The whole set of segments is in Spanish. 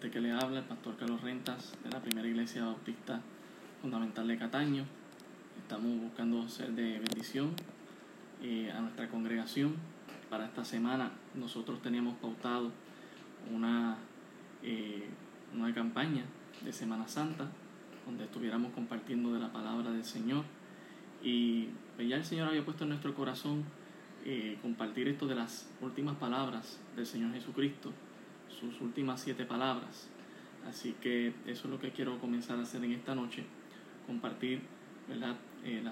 Que le habla, el pastor Carlos Rentas, de la primera iglesia bautista fundamental de Cataño. Estamos buscando ser de bendición eh, a nuestra congregación. Para esta semana nosotros teníamos pautado una, eh, una campaña de Semana Santa donde estuviéramos compartiendo de la palabra del Señor. Y pues, ya el Señor había puesto en nuestro corazón eh, compartir esto de las últimas palabras del Señor Jesucristo, sus últimas siete palabras. Así que eso es lo que quiero comenzar a hacer en esta noche, compartir eh,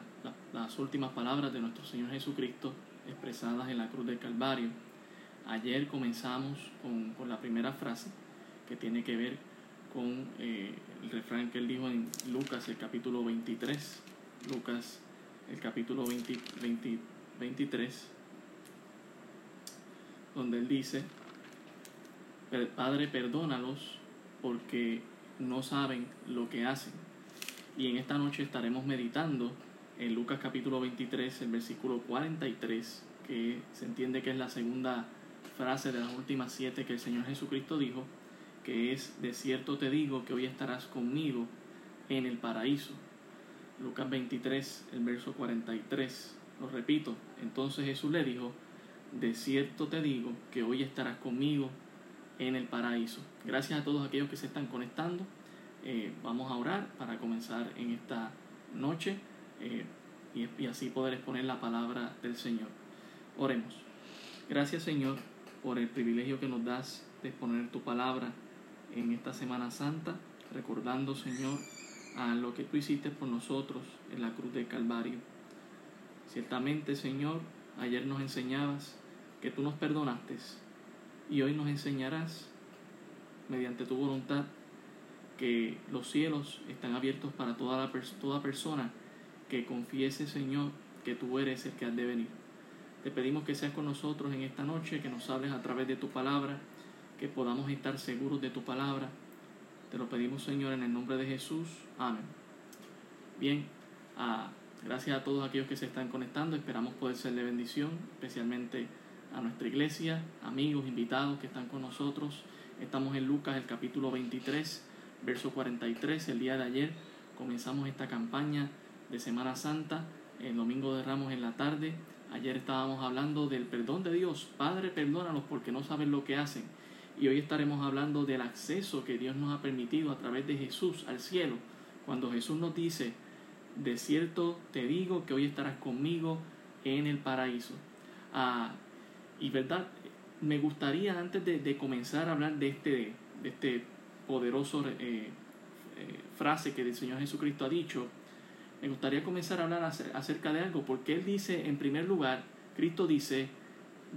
las últimas palabras de nuestro Señor Jesucristo expresadas en la cruz del Calvario. Ayer comenzamos con, con la primera frase que tiene que ver con eh, el refrán que él dijo en Lucas el capítulo 23. Lucas el capítulo 20, 23 donde él dice, Padre, perdónalos porque no saben lo que hacen. Y en esta noche estaremos meditando en Lucas capítulo 23, el versículo 43, que se entiende que es la segunda frase de las últimas siete que el Señor Jesucristo dijo, que es, de cierto te digo que hoy estarás conmigo en el paraíso. Lucas 23, el verso 43, lo repito, entonces Jesús le dijo, de cierto te digo que hoy estarás conmigo en el paraíso. Gracias a todos aquellos que se están conectando. Eh, vamos a orar para comenzar en esta noche eh, y, y así poder exponer la palabra del Señor. Oremos. Gracias Señor por el privilegio que nos das de exponer tu palabra en esta Semana Santa, recordando Señor a lo que tú hiciste por nosotros en la cruz del Calvario. Ciertamente Señor, ayer nos enseñabas que tú nos perdonaste y hoy nos enseñarás mediante tu voluntad que los cielos están abiertos para toda, la, toda persona que confiese, Señor, que tú eres el que has de venir. Te pedimos que seas con nosotros en esta noche, que nos hables a través de tu palabra, que podamos estar seguros de tu palabra. Te lo pedimos, Señor, en el nombre de Jesús. Amén. Bien, ah, gracias a todos aquellos que se están conectando. Esperamos poder ser de bendición, especialmente a nuestra iglesia, amigos, invitados que están con nosotros. Estamos en Lucas, el capítulo 23, verso 43. El día de ayer comenzamos esta campaña de Semana Santa, el domingo de Ramos en la tarde. Ayer estábamos hablando del perdón de Dios. Padre, perdónalos porque no saben lo que hacen. Y hoy estaremos hablando del acceso que Dios nos ha permitido a través de Jesús al cielo. Cuando Jesús nos dice, de cierto te digo que hoy estarás conmigo en el paraíso. Ah, y verdad, me gustaría antes de, comenzar a hablar de este, de este poderoso eh, eh, frase que el Señor Jesucristo ha dicho, me gustaría comenzar a hablar acerca de algo, porque Él dice, en primer lugar, Cristo dice,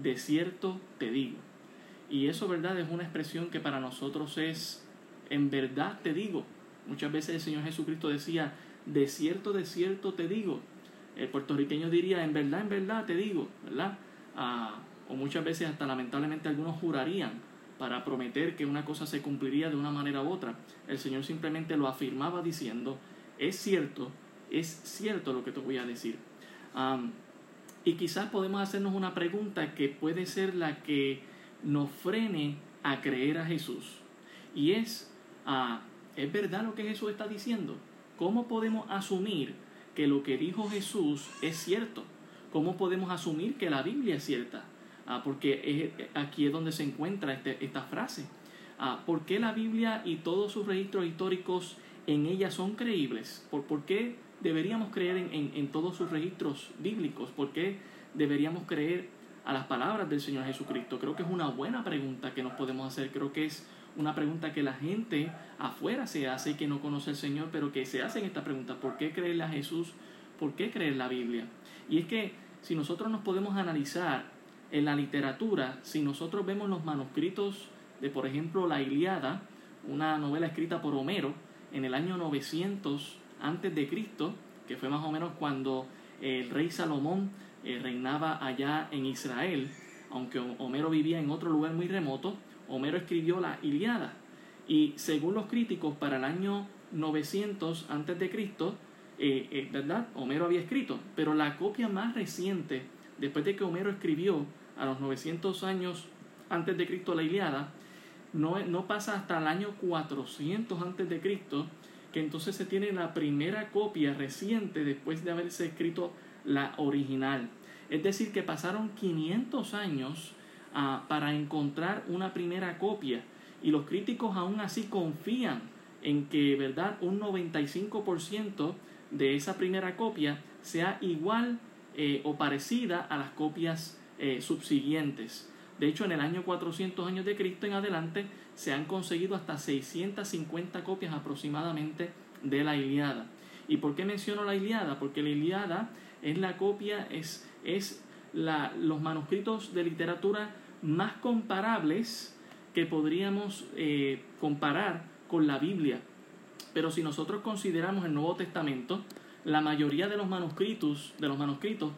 de cierto te digo. Y eso, verdad, es una expresión que para nosotros es, en verdad te digo. Muchas veces el Señor Jesucristo decía, de cierto, de cierto te digo. El puertorriqueño diría, en verdad, en verdad te digo, ¿verdad? Ah, o muchas veces hasta lamentablemente algunos jurarían para prometer que una cosa se cumpliría de una manera u otra. El Señor simplemente lo afirmaba diciendo, es cierto, es cierto lo que te voy a decir. y quizás podemos hacernos una pregunta que puede ser la que nos frene a creer a Jesús. Y es, ah, ¿es verdad lo que Jesús está diciendo? ¿Cómo podemos asumir que lo que dijo Jesús es cierto? ¿Cómo podemos asumir que la Biblia es cierta? Ah, porque aquí es donde se encuentra este, esta frase. Ah, ¿Por qué la Biblia y todos sus registros históricos en ella son creíbles? ¿Por, qué deberíamos creer en, en, todos sus registros bíblicos? ¿Por qué deberíamos creer a las palabras del Señor Jesucristo? Creo que es una buena pregunta que nos podemos hacer. Creo que es una pregunta que la gente afuera se hace y que no conoce al Señor, pero que se hacen esta pregunta. ¿Por qué creerle a Jesús? ¿Por qué creer la Biblia? Y es que si nosotros nos podemos analizar en la literatura, si nosotros vemos los manuscritos de, por ejemplo, la Iliada, una novela escrita por Homero en el año 900 antes de Cristo, que fue más o menos cuando el rey Salomón eh, reinaba allá en Israel, aunque Homero vivía en otro lugar muy remoto, Homero escribió la Iliada. Y según los críticos, para el año 900 antes de Cristo, eh, eh, ¿verdad? Homero había escrito, pero la copia más reciente, después de que Homero escribió a los 900 años antes de Cristo la Iliada, no, no pasa hasta el año 400 antes de Cristo que entonces se tiene la primera copia reciente después de haberse escrito la original. Es decir, que pasaron 500 años ah, para encontrar una primera copia y los críticos aún así confían en que, ¿verdad?, un 95% de esa primera copia sea igual eh, o parecida a las copias eh, subsiguientes. De hecho, en el año 400 años de Cristo en adelante se han conseguido hasta 650 copias aproximadamente de la Iliada. ¿Y por qué menciono la Iliada? Porque la Iliada es la copia, es, es la, los manuscritos de literatura más comparables que podríamos eh, comparar con la Biblia. Pero si nosotros consideramos el Nuevo Testamento, la mayoría de los manuscritos, de los manuscritos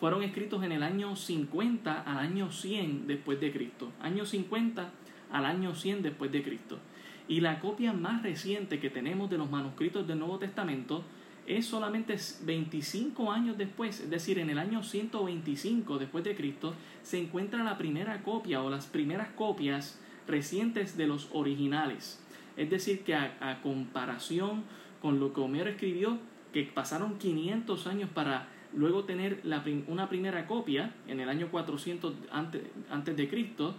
fueron escritos en el año 50 al año 100 después de Cristo. Año 50 al año 100 después de Cristo. Y la copia más reciente que tenemos de los manuscritos del Nuevo Testamento es solamente 25 años después, es decir, en el año 125 después de Cristo, se encuentra la primera copia o las primeras copias recientes de los originales. Es decir, que a, comparación con lo que Homero escribió, que pasaron 500 años para luego tener la, una primera copia en el año 400 antes, antes de Cristo,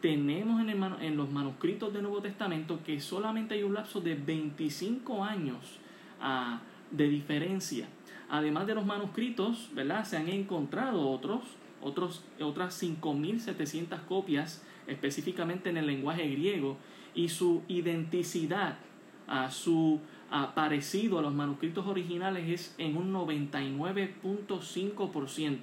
tenemos en, el, en los manuscritos del Nuevo Testamento que solamente hay un lapso de 25 años ah, de diferencia. Además de los manuscritos, ¿verdad? Se han encontrado otros, otros otras 5.700 copias específicamente en el lenguaje griego y su identicidad, a su parecido a los manuscritos originales es en un 99.5%,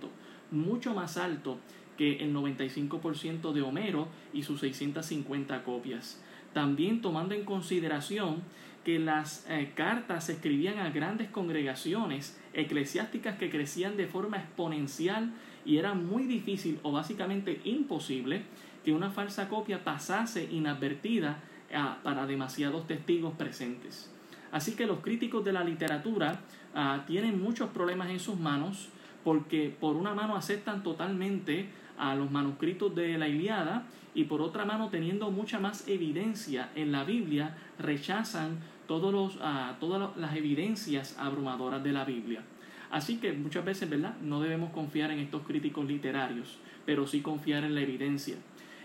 mucho más alto que el 95% de Homero y sus 650 copias. También tomando en consideración que las eh, cartas se escribían a grandes congregaciones eclesiásticas que crecían de forma exponencial y era muy difícil o básicamente imposible que una falsa copia pasase inadvertida ah, para demasiados testigos presentes. Así que los críticos de la literatura ah, tienen muchos problemas en sus manos porque por una mano aceptan totalmente a los manuscritos de la Iliada y por otra mano teniendo mucha más evidencia en la Biblia rechazan todos los, uh, todas las evidencias abrumadoras de la Biblia. Así que muchas veces, ¿verdad? No debemos confiar en estos críticos literarios, pero sí confiar en la evidencia.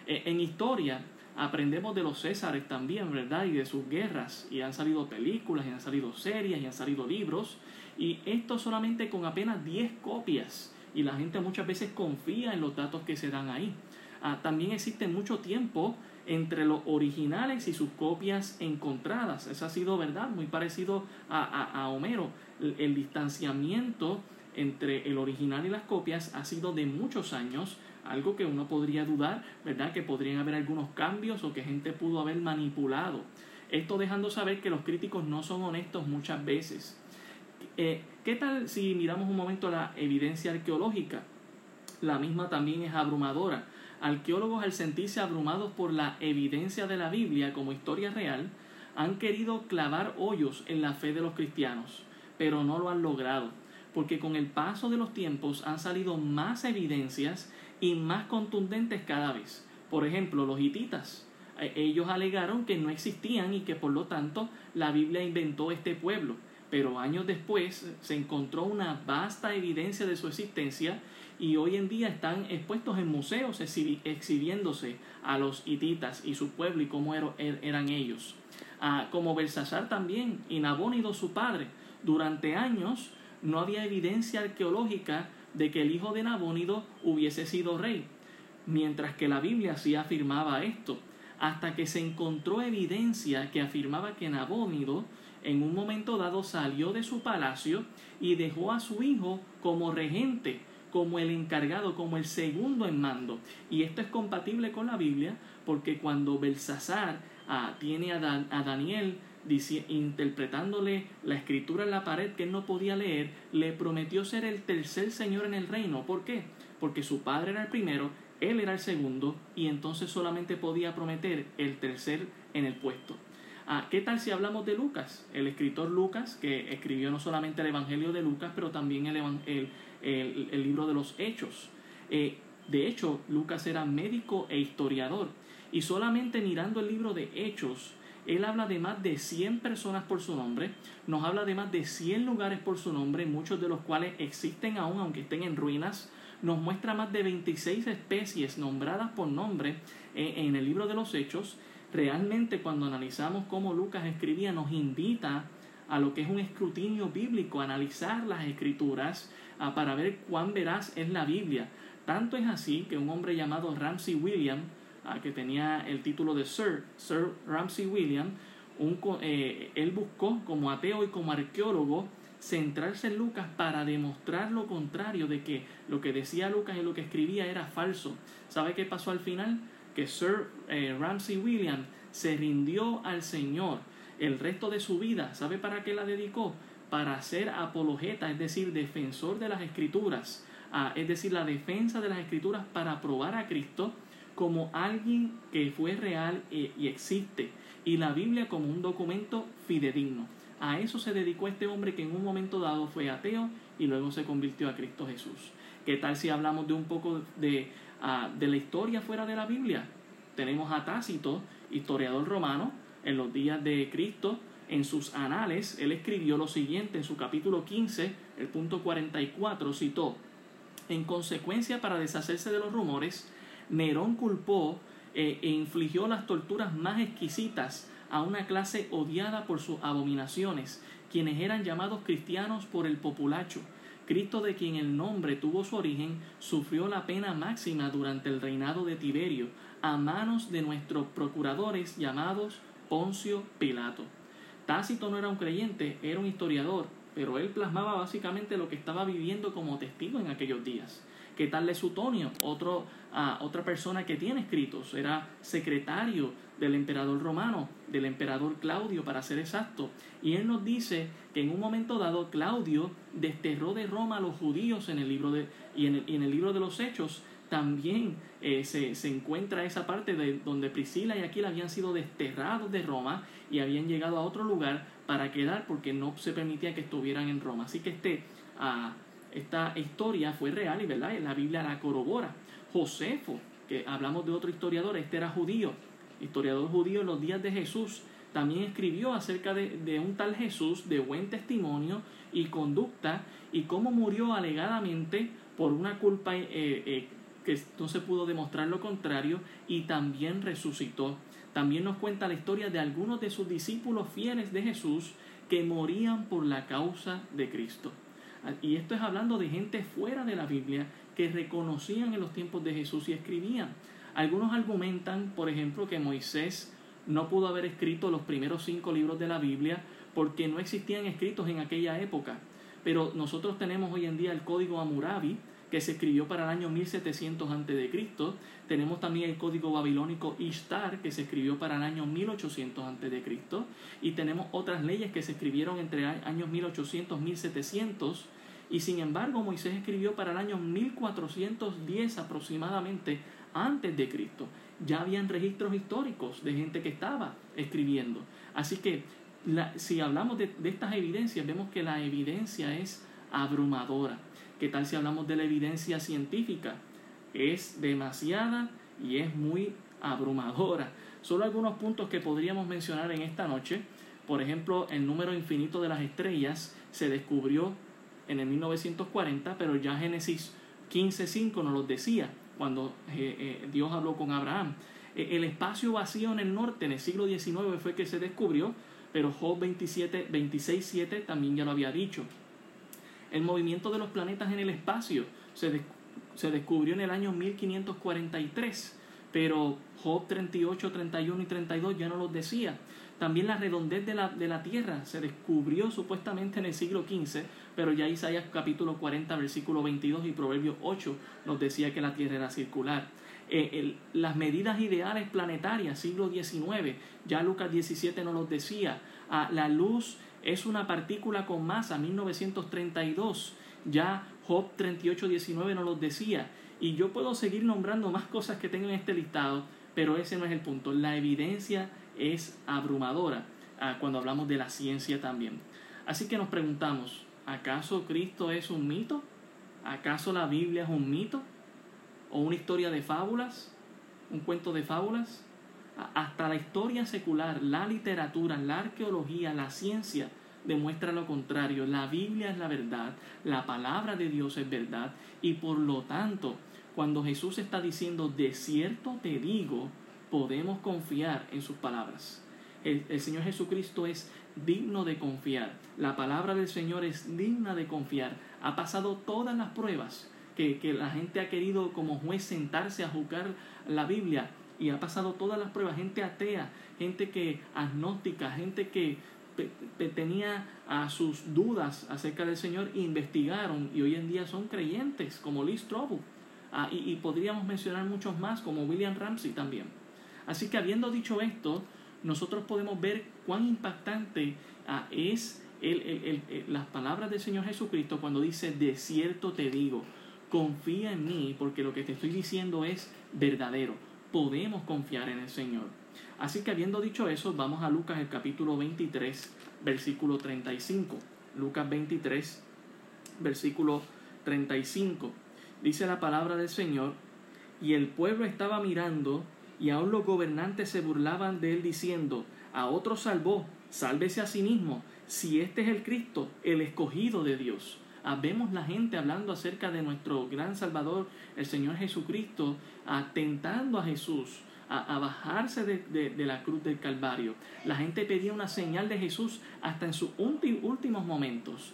E, en historia aprendemos de los Césares también, ¿verdad? Y de sus guerras. Y han salido películas, y han salido series, y han salido libros. Y esto solamente con apenas 10 copias y la gente muchas veces confía en los datos que se dan ahí. Ah, también existe mucho tiempo entre los originales y sus copias encontradas. Eso ha sido, ¿verdad? Muy parecido a, Homero. El, distanciamiento entre el original y las copias ha sido de muchos años, algo que uno podría dudar, ¿verdad? Que podrían haber algunos cambios o que gente pudo haber manipulado. Esto dejando saber que los críticos no son honestos muchas veces. Eh, ¿Qué tal si miramos un momento la evidencia arqueológica? La misma también es abrumadora. Arqueólogos al sentirse abrumados por la evidencia de la Biblia como historia real, han querido clavar hoyos en la fe de los cristianos, pero no lo han logrado, porque con el paso de los tiempos han salido más evidencias y más contundentes cada vez. Por ejemplo, los hititas. Eh, ellos alegaron que no existían y que por lo tanto la Biblia inventó este pueblo pero años después se encontró una vasta evidencia de su existencia y hoy en día están expuestos en museos exhibiéndose a los hititas y su pueblo y cómo er-, eran ellos. Ah, como Belsasar también y Nabónido su padre. Durante años no había evidencia arqueológica de que el hijo de Nabónido hubiese sido rey, mientras que la Biblia sí afirmaba esto, hasta que se encontró evidencia que afirmaba que Nabónido en un momento dado salió de su palacio y dejó a su hijo como regente, como el encargado, como el segundo en mando. Y esto es compatible con la Biblia porque cuando Belsasar ah, tiene a, Daniel interpretándole la escritura en la pared que él no podía leer, le prometió ser el tercer señor en el reino. ¿Por qué? Porque su padre era el primero, él era el segundo y entonces solamente podía prometer el tercer en el puesto. Ah, ¿Qué tal si hablamos de Lucas? El escritor Lucas, que escribió no solamente el Evangelio de Lucas, pero también el, el, el, libro de los Hechos. Eh, de hecho, Lucas era médico e historiador. Y solamente mirando el libro de Hechos, él habla de más de 100 personas por su nombre, nos habla de más de 100 lugares por su nombre, muchos de los cuales existen aún aunque estén en ruinas, nos muestra más de 26 especies nombradas por nombre en el libro de los Hechos. Realmente cuando analizamos cómo Lucas escribía nos invita a lo que es un escrutinio bíblico, analizar las escrituras para ver cuán veraz es la Biblia. Tanto es así que un hombre llamado Ramsey William, que tenía el título de Sir, Sir Ramsey William, un, eh, él buscó como ateo y como arqueólogo centrarse en Lucas para demostrar lo contrario de que lo que decía Lucas y lo que escribía era falso. ¿Sabe qué pasó al final? Que Sir eh, Ramsey William se rindió al Señor el resto de su vida. ¿Sabe para qué la dedicó? Para ser apologeta, es decir, defensor de las escrituras, ah, es decir, la defensa de las escrituras para probar a Cristo como alguien que fue real y existe, y la Biblia como un documento fidedigno. A eso se dedicó este hombre que en un momento dado fue ateo y luego se convirtió a Cristo Jesús. ¿Qué tal si hablamos de un poco de, ah, de la historia fuera de la Biblia? Tenemos a Tácito, historiador romano, en los días de Cristo, en sus anales, él escribió lo siguiente en su capítulo 15, el punto 44, citó, en consecuencia para deshacerse de los rumores, Nerón culpó eh, e infligió las torturas más exquisitas a una clase odiada por sus abominaciones, quienes eran llamados cristianos por el populacho. Cristo de quien el nombre tuvo su origen, sufrió la pena máxima durante el reinado de Tiberio, a manos de nuestros procuradores llamados Poncio Pilato. Tácito no era un creyente, era un historiador, pero él plasmaba básicamente lo que estaba viviendo como testigo en aquellos días. ¿Qué tal de Sutonio? Otro, ah, otra persona que tiene escritos, era secretario del emperador romano, del emperador Claudio para ser exacto. Y él nos dice que en un momento dado Claudio desterró de Roma a los judíos en el libro de, y, en el, y en el libro de los Hechos también eh, se, se, encuentra esa parte de donde Priscila y Aquila habían sido desterrados de Roma y habían llegado a otro lugar para quedar porque no se permitía que estuvieran en Roma. Así que este, uh, esta historia fue real y verdad, la Biblia la corrobora. Josefo, que hablamos de otro historiador, este era judío, historiador judío en los días de Jesús, también escribió acerca de, un tal Jesús de buen testimonio y conducta y cómo murió alegadamente por una culpa eh, eh, que no se pudo demostrar lo contrario y también resucitó. También nos cuenta la historia de algunos de sus discípulos fieles de Jesús que morían por la causa de Cristo. Y esto es hablando de gente fuera de la Biblia que reconocían en los tiempos de Jesús y escribían. Algunos argumentan, por ejemplo, que Moisés no pudo haber escrito los primeros cinco libros de la Biblia porque no existían escritos en aquella época. Pero nosotros tenemos hoy en día el código Amurabi que se escribió para el año 1700 a.C. Tenemos también el código babilónico Ishtar, que se escribió para el año 1800 a.C. Y tenemos otras leyes que se escribieron entre años 1800 y 1700 y sin embargo, Moisés escribió para el año 1410 aproximadamente antes de Cristo. Ya habían registros históricos de gente que estaba escribiendo. Así que si hablamos de, de estas evidencias, vemos que la evidencia es abrumadora. ¿Qué tal si hablamos de la evidencia científica? Es demasiada y es muy abrumadora. Solo algunos puntos que podríamos mencionar en esta noche. Por ejemplo, el número infinito de las estrellas se descubrió en el 1940, pero ya Génesis 15.5 nos lo decía cuando eh, eh, Dios habló con Abraham. E, el espacio vacío en el norte en el siglo XIX fue que se descubrió, pero Job 27, 26.7 también ya lo había dicho. El movimiento de los planetas en el espacio se, se descubrió en el año 1543, pero Job 38, 31 y 32 ya no los decía. También la redondez de la, de la Tierra se descubrió supuestamente en el siglo XV, pero ya Isaías capítulo 40, versículo 22 y Proverbio 8 nos decía que la Tierra era circular. Eh, las medidas ideales planetarias, siglo XIX, ya Lucas 17 nos lo decía, ah, la luz es una partícula con masa, 1932, ya Job 38, 19 nos lo decía, y yo puedo seguir nombrando más cosas que tengo en este listado, pero ese no es el punto, la evidencia es abrumadora ah, cuando hablamos de la ciencia también. Así que nos preguntamos, ¿acaso Cristo es un mito? ¿Acaso la Biblia es un mito? ¿O una historia de fábulas? ¿Un cuento de fábulas? Hasta la historia secular, la literatura, la arqueología, la ciencia demuestra lo contrario. La Biblia es la verdad, la palabra de Dios es verdad y por lo tanto, cuando Jesús está diciendo de cierto te digo, podemos confiar en sus palabras. El, Señor Jesucristo es digno de confiar. La palabra del Señor es digna de confiar. Ha pasado todas las pruebas que, que la gente ha querido como juez sentarse a juzgar la Biblia y ha pasado todas las pruebas, gente atea, gente que agnóstica, gente que tenía a sus dudas acerca del Señor, investigaron y hoy en día son creyentes, como Lee Strobel, ah, y, podríamos mencionar muchos más, como William Ramsey también. Así que habiendo dicho esto, nosotros podemos ver cuán impactante ah, es el, las palabras del Señor Jesucristo cuando dice, de cierto te digo, confía en mí porque lo que te estoy diciendo es verdadero podemos confiar en el Señor. Así que habiendo dicho eso, vamos a Lucas el capítulo 23, versículo 35. Lucas 23, versículo 35. Dice la palabra del Señor, y el pueblo estaba mirando, y aún los gobernantes se burlaban de él diciendo, a otro salvó, sálvese a sí mismo, si este es el Cristo, el escogido de Dios. Ah, vemos la gente hablando acerca de nuestro gran Salvador, el Señor Jesucristo, atentando a Jesús, a, bajarse de, la cruz del Calvario. La gente pedía una señal de Jesús hasta en sus últimos momentos.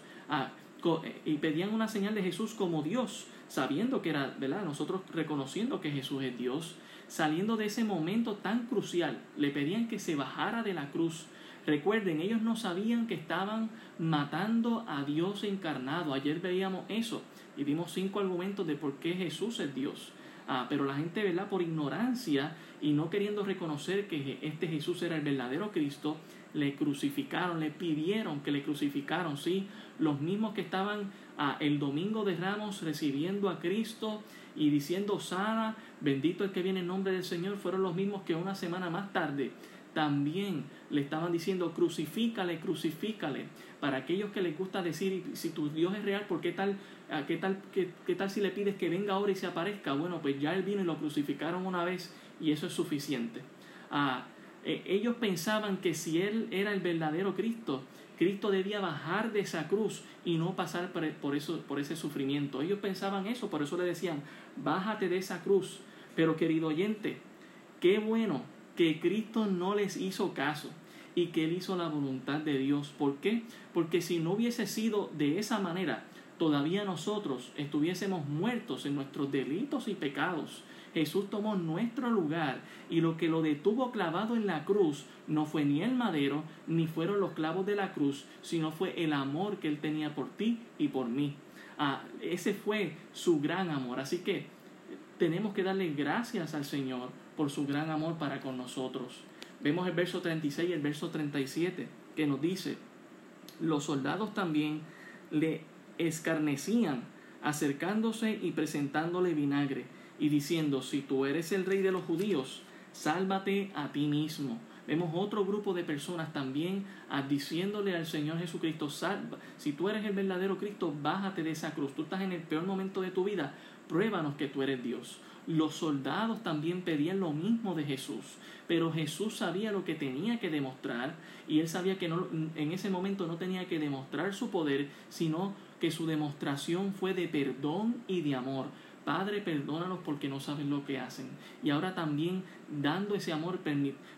y pedían una señal de Jesús como Dios, sabiendo que era, ¿verdad? Nosotros reconociendo que Jesús es Dios, saliendo de ese momento tan crucial, le pedían que se bajara de la cruz Recuerden, ellos no sabían que estaban matando a Dios encarnado. Ayer veíamos eso y dimos cinco argumentos de por qué Jesús es Dios. Ah, pero la gente, ¿verdad? Por ignorancia y no queriendo reconocer que este Jesús era el verdadero Cristo, le crucificaron, le pidieron que le crucificaron, ¿sí? Los mismos que estaban ah, el domingo de Ramos recibiendo a Cristo y diciendo, Sana, bendito el que viene en nombre del Señor, fueron los mismos que una semana más tarde también le estaban diciendo crucifícale, crucifícale. Para aquellos que les gusta decir, si tu Dios es real, ¿por qué tal, qué tal, qué, tal si le pides que venga ahora y se aparezca? Bueno, pues ya él vino y lo crucificaron una vez y eso es suficiente. Ah, eh, ellos pensaban que si él era el verdadero Cristo, Cristo debía bajar de esa cruz y no pasar por, por, eso, por ese sufrimiento. Ellos pensaban eso, por eso le decían, bájate de esa cruz. Pero querido oyente, qué bueno que Cristo no les hizo caso y que Él hizo la voluntad de Dios. ¿Por qué? Porque si no hubiese sido de esa manera, todavía nosotros estuviésemos muertos en nuestros delitos y pecados. Jesús tomó nuestro lugar y lo que lo detuvo clavado en la cruz no fue ni el madero, ni fueron los clavos de la cruz, sino fue el amor que Él tenía por ti y por mí. Ah, ese fue su gran amor. Así que tenemos que darle gracias al Señor por su gran amor para con nosotros. Vemos el verso 36 y el verso 37 que nos dice, los soldados también le escarnecían acercándose y presentándole vinagre y diciendo, si tú eres el rey de los judíos, sálvate a ti mismo. Vemos otro grupo de personas también diciéndole al Señor Jesucristo, salva, si tú eres el verdadero Cristo, bájate de esa cruz. Tú estás en el peor momento de tu vida, pruébanos que tú eres Dios. Los soldados también pedían lo mismo de Jesús, pero Jesús sabía lo que tenía que demostrar y él sabía que no, en ese momento no tenía que demostrar su poder, sino que su demostración fue de perdón y de amor. Padre, perdónalos porque no saben lo que hacen. Y ahora también dando ese amor,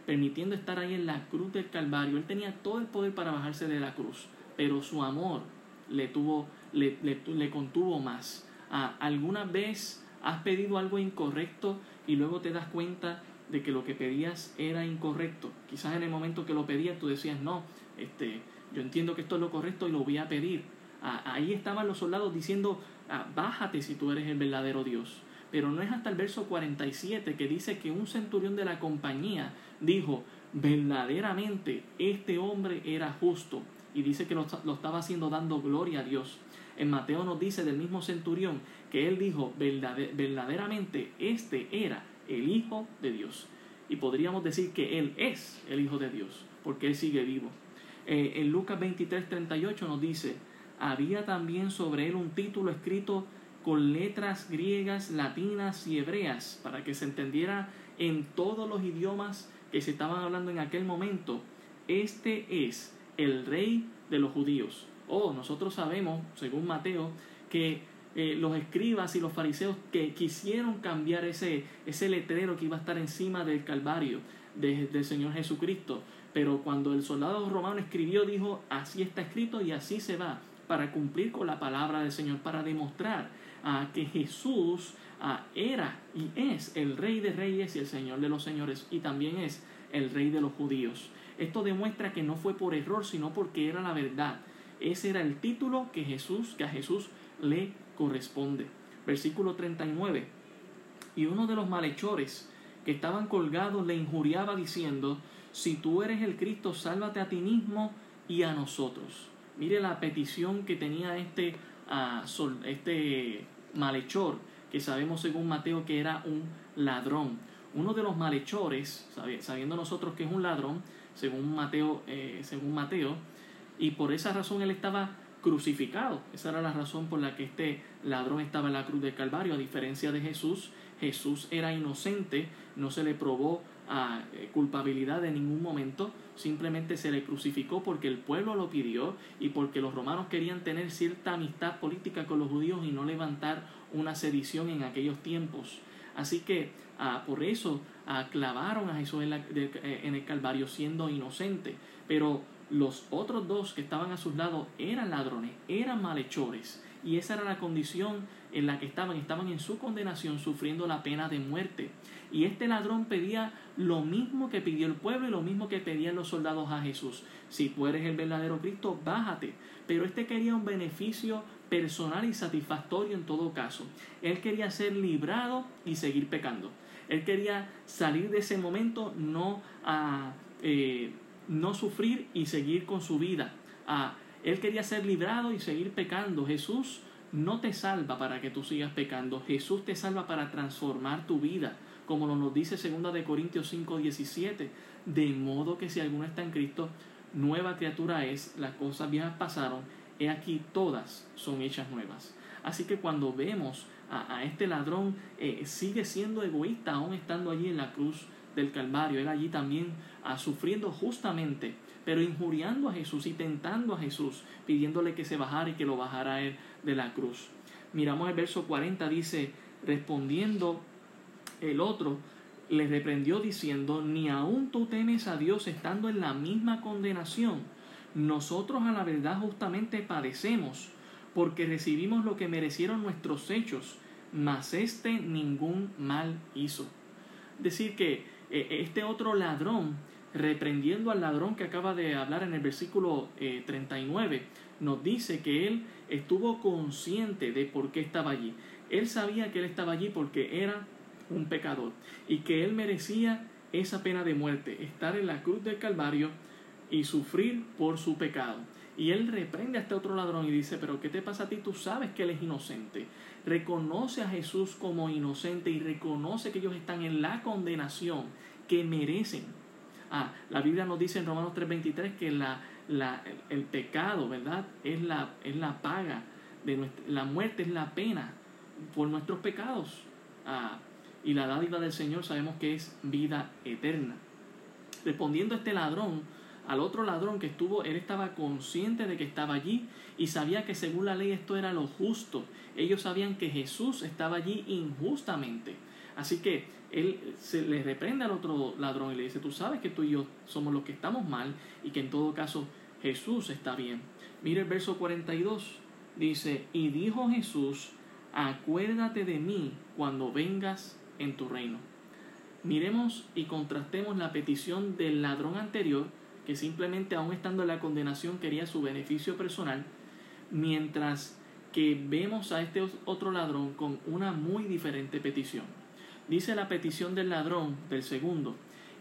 permitiendo estar ahí en la cruz del Calvario. Él tenía todo el poder para bajarse de la cruz, pero su amor le, tuvo, le, contuvo más. Ah, ¿Alguna vez has pedido algo incorrecto y luego te das cuenta de que lo que pedías era incorrecto. Quizás en el momento que lo pedías tú decías, no, este, yo entiendo que esto es lo correcto y lo voy a pedir. ahí estaban los soldados diciendo, ah, bájate si tú eres el verdadero Dios. Pero no es hasta el verso 47 que dice que un centurión de la compañía dijo, verdaderamente este hombre era justo. Y dice que lo, lo estaba haciendo dando gloria a Dios. En Mateo nos dice del mismo centurión que él dijo verdaderamente este era el Hijo de Dios. Y podríamos decir que él es el Hijo de Dios, porque él sigue vivo. Eh, en Lucas 23, 38 nos dice, había también sobre él un título escrito con letras griegas, latinas y hebreas, para que se entendiera en todos los idiomas que se estaban hablando en aquel momento, este es el rey de los judíos. Oh, nosotros sabemos, según Mateo, que eh, los escribas y los fariseos que quisieron cambiar ese, ese letrero que iba a estar encima del Calvario del Señor Jesucristo. Pero cuando el soldado romano escribió, dijo, así está escrito y así se va, para cumplir con la palabra del Señor, para demostrar que Jesús era y es el rey de reyes y el señor de los señores y también es el rey de los judíos. Esto demuestra que no fue por error, sino porque era la verdad. Ese era el título que Jesús, que a Jesús le corresponde. Versículo 39. Y uno de los malhechores que estaban colgados le injuriaba diciendo, si tú eres el Cristo, sálvate a ti mismo y a nosotros. Mire la petición que tenía este, uh, este malhechor, que sabemos según Mateo que era un ladrón. Uno de los malhechores, sabiendo nosotros que es un ladrón, según Mateo, eh, según Mateo, y por esa razón él estaba crucificado. Esa era la razón por la que este ladrón estaba en la cruz del Calvario. A diferencia de Jesús, Jesús era inocente, no se le probó a ah, eh, culpabilidad en ningún momento, simplemente se le crucificó porque el pueblo lo pidió y porque los romanos querían tener cierta amistad política con los judíos y no levantar una sedición en aquellos tiempos. Así que por eso clavaron a Jesús en, eh, en el Calvario siendo inocente. Pero los otros dos que estaban a sus lados eran ladrones, eran malhechores. Y esa era la condición en la que estaban. Estaban en su condenación sufriendo la pena de muerte. Y este ladrón pedía lo mismo que pidió el pueblo y lo mismo que pedían los soldados a Jesús. Si tú eres el verdadero Cristo, bájate. Pero este quería un beneficio personal y satisfactorio en todo caso. Él quería ser librado y seguir pecando. Él quería salir de ese momento, no a eh, no sufrir y seguir con su vida. a él quería ser librado y seguir pecando. Jesús no te salva para que tú sigas pecando. Jesús te salva para transformar tu vida como nos dice 2 de Corintios 5, 17, de modo que si alguno está en Cristo, nueva criatura es, las cosas viejas pasaron, he aquí todas son hechas nuevas. Así que cuando vemos a, este ladrón, eh, sigue siendo egoísta aún estando allí en la cruz del Calvario, él allí también ah, sufriendo justamente, pero injuriando a Jesús y tentando a Jesús, pidiéndole que se bajara y que lo bajara él de la cruz. Miramos el verso 40, dice, respondiendo el otro le reprendió diciendo, ni aun tú temes a Dios estando en la misma condenación. Nosotros a la verdad justamente padecemos, porque recibimos lo que merecieron nuestros hechos, mas éste ningún mal hizo. Decir que eh, este otro ladrón, reprendiendo al ladrón que acaba de hablar en el versículo 39, eh, nos dice que él estuvo consciente de por qué estaba allí. Él sabía que él estaba allí porque era un pecador y que él merecía esa pena de muerte, estar en la cruz del Calvario y sufrir por su pecado. Y él reprende a este otro ladrón y dice, pero ¿qué te pasa a ti? Tú sabes que él es inocente. Reconoce a Jesús como inocente y reconoce que ellos están en la condenación que merecen. Ah, la Biblia nos dice en Romanos 3:23 que la, la, el pecado, ¿verdad? Es la, es la paga de nuestra, la muerte es la pena por nuestros pecados. Ah, y la dádiva del Señor sabemos que es vida eterna. Respondiendo a este ladrón, al otro ladrón que estuvo, él estaba consciente de que estaba allí y sabía que según la ley esto era lo justo. Ellos sabían que Jesús estaba allí injustamente. Así que él se le reprende al otro ladrón y le dice, tú sabes que tú y yo somos los que estamos mal y que en todo caso Jesús está bien. Mire el verso 42. Dice, y dijo Jesús, acuérdate de mí cuando vengas en tu reino. Miremos y contrastemos la petición del ladrón anterior, que simplemente aún estando en la condenación quería su beneficio personal, mientras que vemos a este otro ladrón con una muy diferente petición. Dice la petición del ladrón, del segundo,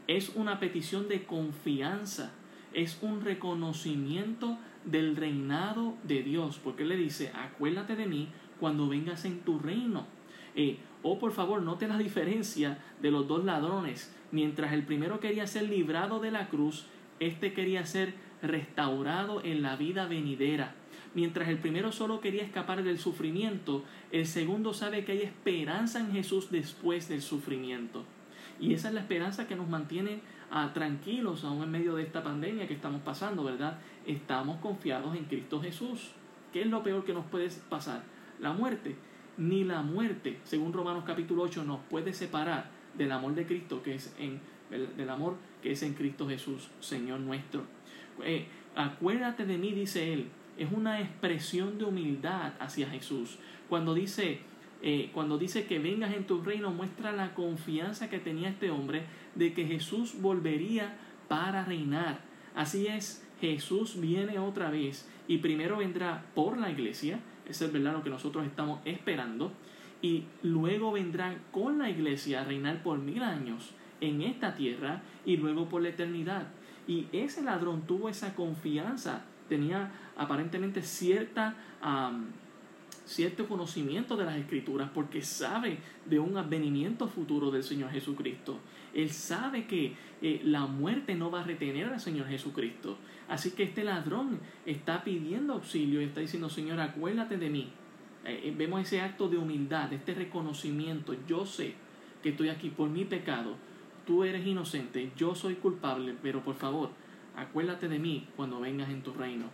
es una petición de confianza, es un reconocimiento del reinado de Dios, porque le dice, acuérdate de mí cuando vengas en tu reino. Eh, oh, por favor, note la diferencia de los dos ladrones. Mientras el primero quería ser librado de la cruz, este quería ser restaurado en la vida venidera. Mientras el primero solo quería escapar del sufrimiento, el segundo sabe que hay esperanza en Jesús después del sufrimiento. Y esa es la esperanza que nos mantiene ah, tranquilos aún en medio de esta pandemia que estamos pasando, ¿verdad? Estamos confiados en Cristo Jesús. ¿Qué es lo peor que nos puede pasar? La muerte. Ni la muerte, según Romanos capítulo 8, nos puede separar del amor de Cristo que es en del amor que es en Cristo Jesús, Señor nuestro. Eh, acuérdate de mí, dice él, es una expresión de humildad hacia Jesús. Cuando dice, eh, cuando dice que vengas en tu reino, muestra la confianza que tenía este hombre de que Jesús volvería para reinar. Así es, Jesús viene otra vez y primero vendrá por la iglesia, eso es verdad lo que nosotros estamos esperando, y luego vendrá con la iglesia a reinar por mil años en esta tierra y luego por la eternidad. Y ese ladrón tuvo esa confianza, tenía aparentemente cierta, cierto conocimiento de las escrituras porque sabe de un advenimiento futuro del Señor Jesucristo. Él sabe que eh, la muerte no va a retener al Señor Jesucristo. Así que este ladrón está pidiendo auxilio y está diciendo, Señor, acuérdate de mí. Eh, eh, vemos ese acto de humildad, este reconocimiento. Yo sé que estoy aquí por mi pecado. Tú eres inocente, yo soy culpable, pero por favor, acuérdate de mí cuando vengas en tu reino.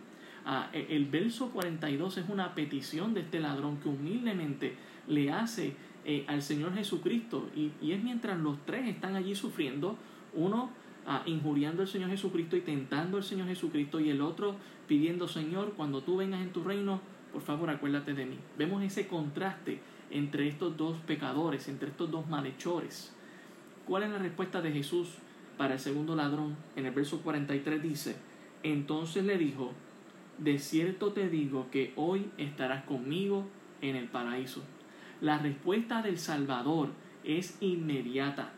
Ah, e, el verso 42 es una petición de este ladrón que humildemente le hace eh, al Señor Jesucristo. Y, es mientras los tres están allí sufriendo, uno ah, injuriando al Señor Jesucristo y tentando al Señor Jesucristo, y el otro pidiendo, Señor, cuando tú vengas en tu reino, por favor acuérdate de mí. Vemos ese contraste entre estos dos pecadores, entre estos dos malhechores. ¿Cuál es la respuesta de Jesús para el segundo ladrón? En el verso 43 dice, entonces le dijo, de cierto te digo que hoy estarás conmigo en el paraíso. La respuesta del Salvador es inmediata.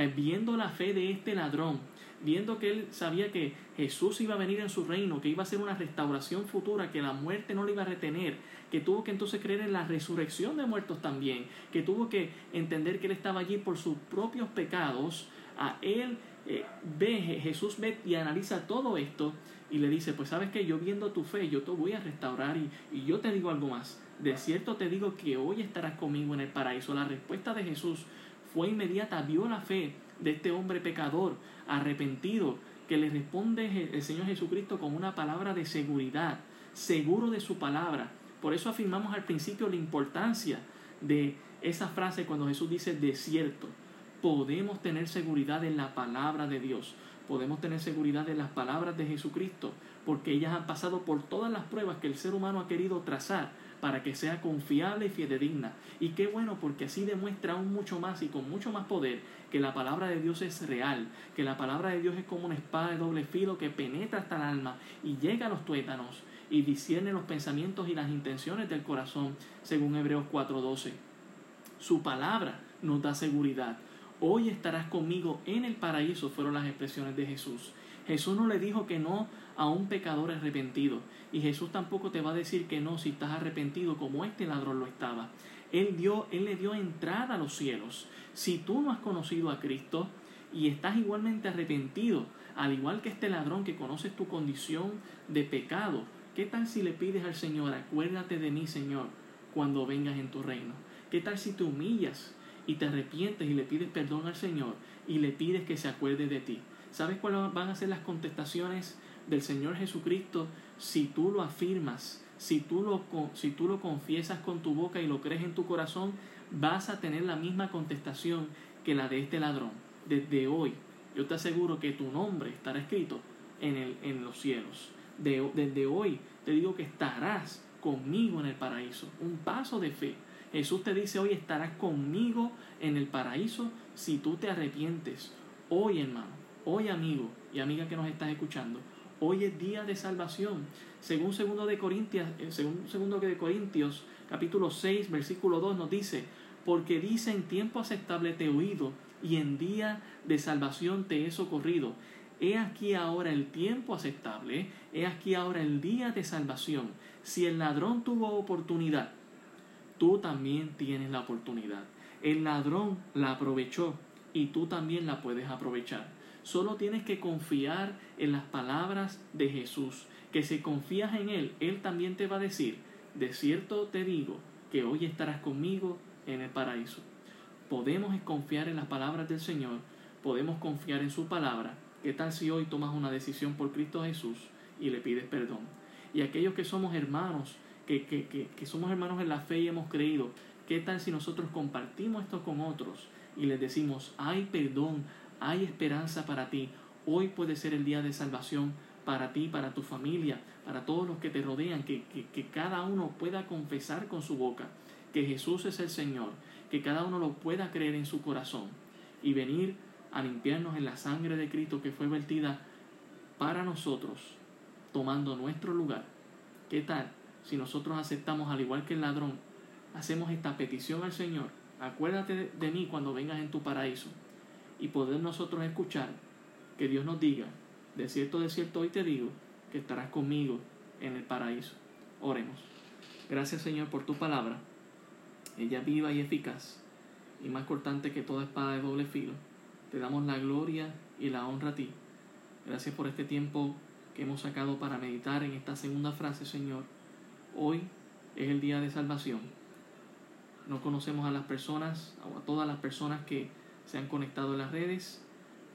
Eh, viendo la fe de este ladrón, viendo que él sabía que Jesús iba a venir en su reino, que iba a ser una restauración futura, que la muerte no le iba a retener, que tuvo que entonces creer en la resurrección de muertos también, que tuvo que entender que él estaba allí por sus propios pecados, a él eh, ve, Jesús ve y analiza todo esto y le dice, pues sabes que yo viendo tu fe, yo te voy a restaurar y, y yo te digo algo más. De cierto te digo que hoy estarás conmigo en el paraíso. La respuesta de Jesús fue inmediata, vio la fe de este hombre pecador, arrepentido, que le responde el Señor Jesucristo con una palabra de seguridad, seguro de su palabra. Por eso afirmamos al principio la importancia de esa frase cuando Jesús dice desierto. Podemos tener seguridad en la palabra de Dios podemos tener seguridad en las palabras de Jesucristo, porque ellas han pasado por todas las pruebas que el ser humano ha querido trazar para que sea confiable y fidedigna. Y qué bueno, porque así demuestra aún mucho más y con mucho más poder que la palabra de Dios es real, que la palabra de Dios es como una espada de doble filo que penetra hasta el alma y llega a los tuétanos y discierne los pensamientos y las intenciones del corazón, según Hebreos 4:12. Su palabra nos da seguridad hoy estarás conmigo en el paraíso, fueron las expresiones de Jesús. Jesús no le dijo que no a un pecador arrepentido. Y Jesús tampoco te va a decir que no si estás arrepentido como este ladrón lo estaba. Él, dio, él le dio entrada a los cielos. Si tú no has conocido a Cristo y estás igualmente arrepentido, al igual que este ladrón que conoces tu condición de pecado, ¿qué tal si le pides al Señor, acuérdate de mí, Señor, cuando vengas en tu reino? ¿Qué tal si te humillas y te arrepientes y le pides perdón al Señor y le pides que se acuerde de ti. ¿Sabes cuáles van a ser las contestaciones del Señor Jesucristo si tú lo afirmas, si tú lo, si tú lo confiesas con tu boca y lo crees en tu corazón? Vas a tener la misma contestación que la de este ladrón. Desde hoy, yo te aseguro que tu nombre estará escrito en, el, en los cielos. desde hoy te digo que estarás conmigo en el paraíso. Un paso de fe Jesús te dice hoy estarás conmigo en el paraíso si tú te arrepientes. Hoy, hermano, hoy, amigo y amiga que nos estás escuchando, hoy es día de salvación. Según segundo de Corintios, eh, según segundo de Corintios, capítulo 6, versículo 2 nos dice, porque dice en tiempo aceptable te he oído y en día de salvación te he socorrido. He aquí ahora el tiempo aceptable, he aquí ahora el día de salvación. Si el ladrón tuvo oportunidad tú también tienes la oportunidad. El ladrón la aprovechó y tú también la puedes aprovechar. Solo tienes que confiar en las palabras de Jesús, que si confías en Él, Él también te va a decir, de cierto te digo, que hoy estarás conmigo en el paraíso. Podemos confiar en las palabras del Señor, podemos confiar en su palabra ¿Qué tal si hoy tomas una decisión por Cristo Jesús y le pides perdón? Y aquellos que somos hermanos, que, que, que, que somos hermanos en la fe y hemos creído, ¿qué tal si nosotros compartimos esto con otros y les decimos, hay perdón, hay esperanza para ti? Hoy puede ser el día de salvación para ti, para tu familia, para todos los que te rodean, que, que, cada uno pueda confesar con su boca que Jesús es el Señor, que cada uno lo pueda creer en su corazón y venir a limpiarnos en la sangre de Cristo que fue vertida para nosotros, tomando nuestro lugar. ¿Qué tal si nosotros aceptamos, al igual que el ladrón, hacemos esta petición al Señor? Acuérdate de mí cuando vengas en tu paraíso y poder nosotros escuchar que Dios nos diga, de cierto, de cierto, hoy te digo que estarás conmigo en el paraíso. Oremos. Gracias Señor por tu palabra. Ella viva y eficaz y más cortante que toda espada de doble filo te damos la gloria y la honra a ti. Gracias por este tiempo que hemos sacado para meditar en esta segunda frase, Señor. Hoy es el día de salvación. No conocemos a las personas o a todas las personas que se han conectado en las redes.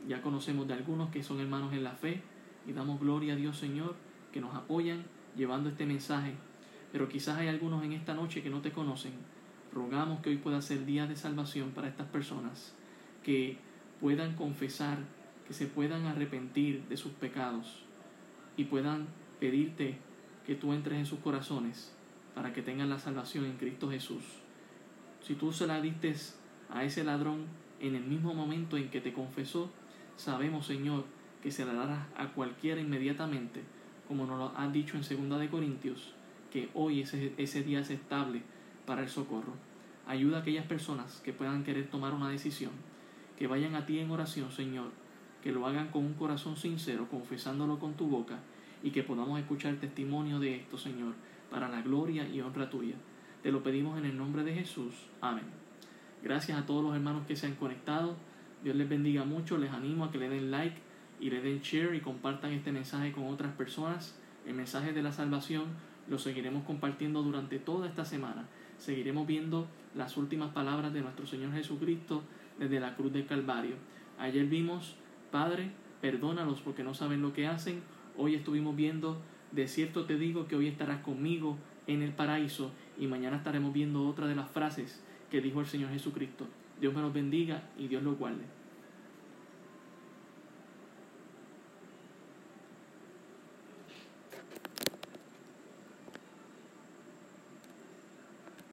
Ya conocemos de algunos que son hermanos en la fe y damos gloria a Dios, Señor, que nos apoyan llevando este mensaje. Pero quizás hay algunos en esta noche que no te conocen. Rogamos que hoy pueda ser día de salvación para estas personas que puedan confesar, que se puedan arrepentir de sus pecados y puedan pedirte que tú entres en sus corazones para que tengan la salvación en Cristo Jesús. Si tú se la diste a ese ladrón en el mismo momento en que te confesó, sabemos, Señor, que se la darás a cualquiera inmediatamente, como nos lo has dicho en 2 de Corintios, que hoy ese, ese día es estable para el socorro. Ayuda a aquellas personas que puedan querer tomar una decisión que vayan a ti en oración, Señor, que lo hagan con un corazón sincero, confesándolo con tu boca, y que podamos escuchar testimonio de esto, Señor, para la gloria y honra tuya. Te lo pedimos en el nombre de Jesús. Amén. Gracias a todos los hermanos que se han conectado. Dios les bendiga mucho. Les animo a que le den like y le den share y compartan este mensaje con otras personas. El mensaje de la salvación lo seguiremos compartiendo durante toda esta semana. Seguiremos viendo las últimas palabras de nuestro Señor Jesucristo desde la cruz del Calvario. Ayer vimos, Padre, perdónalos porque no saben lo que hacen. Hoy estuvimos viendo, de cierto te digo que hoy estarás conmigo en el paraíso y mañana estaremos viendo otra de las frases que dijo el Señor Jesucristo. Dios me los bendiga y Dios los guarde.